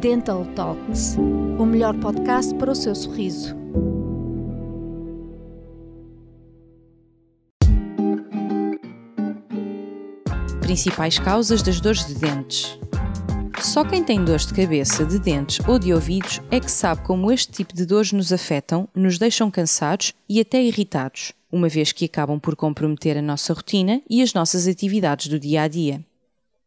Dental Talks, o melhor podcast para o seu sorriso. Principais causas das dores de dentes. Só quem tem dores de cabeça, de dentes ou de ouvidos é que sabe como este tipo de dores nos afetam, nos deixam cansados e até irritados, uma vez que acabam por comprometer a nossa rotina e as nossas atividades do dia a dia.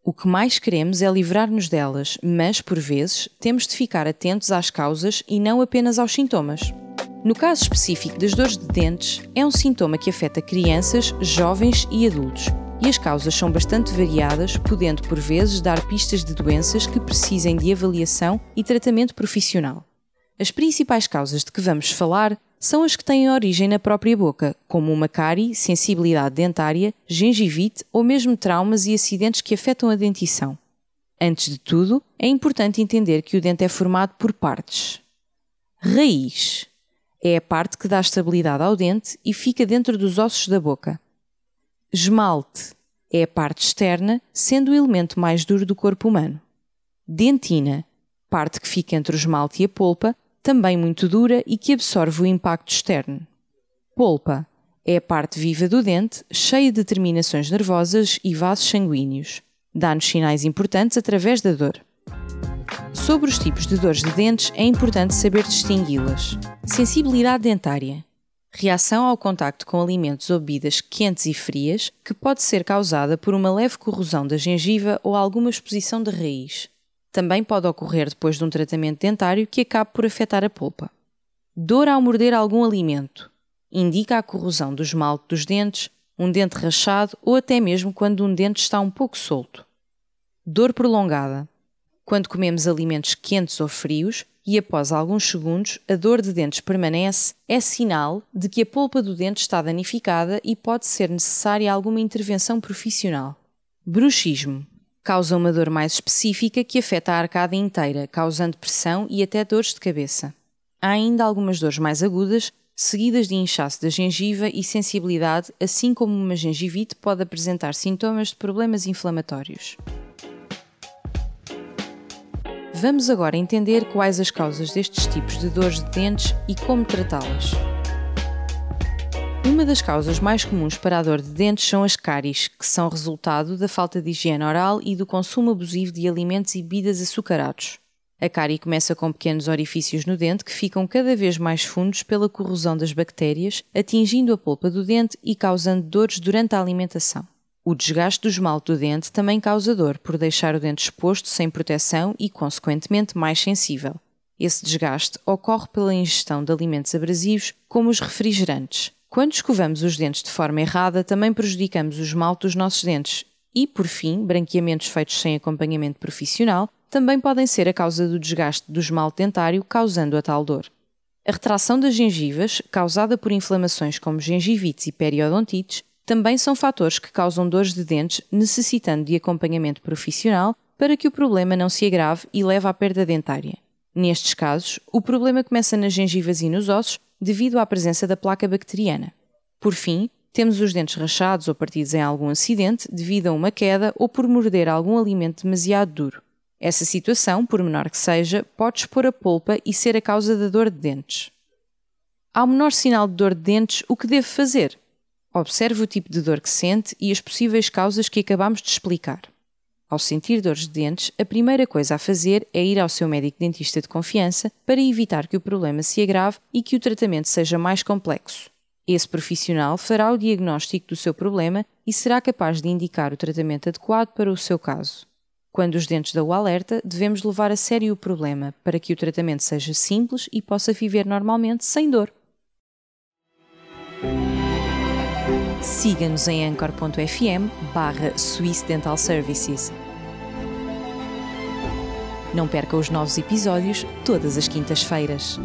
O que mais queremos é livrar-nos delas, mas, por vezes, temos de ficar atentos às causas e não apenas aos sintomas. No caso específico das dores de dentes, é um sintoma que afeta crianças, jovens e adultos, e as causas são bastante variadas, podendo por vezes dar pistas de doenças que precisem de avaliação e tratamento profissional. As principais causas de que vamos falar são as que têm origem na própria boca, como uma cárie, sensibilidade dentária, gengivite ou mesmo traumas e acidentes que afetam a dentição. Antes de tudo, é importante entender que o dente é formado por partes. Raiz é a parte que dá estabilidade ao dente e fica dentro dos ossos da boca. Esmalte é a parte externa, sendo o elemento mais duro do corpo humano. Dentina, parte que fica entre o esmalte e a polpa, também muito dura e que absorve o impacto externo. Polpa é a parte viva do dente, cheia de terminações nervosas e vasos sanguíneos. Dá-nos sinais importantes através da dor. Sobre os tipos de dores de dentes, é importante saber distingui-las. Sensibilidade dentária. Reação ao contacto com alimentos ou bebidas quentes e frias, que pode ser causada por uma leve corrosão da gengiva ou alguma exposição de raiz. Também pode ocorrer depois de um tratamento dentário que acabe por afetar a polpa. Dor ao morder algum alimento. Indica a corrosão do esmalte dos dentes, um dente rachado ou até mesmo quando um dente está um pouco solto. Dor prolongada. Quando comemos alimentos quentes ou frios e após alguns segundos a dor de dentes permanece, é sinal de que a polpa do dente está danificada e pode ser necessária alguma intervenção profissional. Bruxismo causa uma dor mais específica que afeta a arcada inteira, causando pressão e até dores de cabeça. Há ainda algumas dores mais agudas, seguidas de inchaço da gengiva e sensibilidade, assim como uma gengivite pode apresentar sintomas de problemas inflamatórios. Vamos agora entender quais as causas destes tipos de dores de dentes e como tratá-las. Uma das causas mais comuns para a dor de dentes são as cáries, que são resultado da falta de higiene oral e do consumo abusivo de alimentos e bebidas açucarados. A cárie começa com pequenos orifícios no dente que ficam cada vez mais fundos pela corrosão das bactérias, atingindo a polpa do dente e causando dores durante a alimentação. O desgaste do esmalte do dente também causa dor por deixar o dente exposto sem proteção e, consequentemente, mais sensível. Esse desgaste ocorre pela ingestão de alimentos abrasivos, como os refrigerantes. Quando escovamos os dentes de forma errada, também prejudicamos o esmalte dos nossos dentes. E, por fim, branqueamentos feitos sem acompanhamento profissional também podem ser a causa do desgaste do esmalte dentário, causando a tal dor. A retração das gengivas, causada por inflamações como gengivites e periodontites, também são fatores que causam dores de dentes, necessitando de acompanhamento profissional para que o problema não se agrave e leve à perda dentária. Nestes casos, o problema começa nas gengivas e nos ossos devido à presença da placa bacteriana. Por fim, temos os dentes rachados ou partidos em algum acidente devido a uma queda ou por morder algum alimento demasiado duro. Essa situação, por menor que seja, pode expor a polpa e ser a causa da dor de dentes. Ao menor sinal de dor de dentes, o que deve fazer? Observe o tipo de dor que sente e as possíveis causas que acabamos de explicar. Ao sentir dores de dentes, a primeira coisa a fazer é ir ao seu médico dentista de confiança para evitar que o problema se agrave e que o tratamento seja mais complexo. Esse profissional fará o diagnóstico do seu problema e será capaz de indicar o tratamento adequado para o seu caso. Quando os dentes dão o alerta, devemos levar a sério o problema para que o tratamento seja simples e possa viver normalmente sem dor. Siga-nos em anchor.fm barra Swiss Dental Services. Não perca os novos episódios todas as quintas-feiras.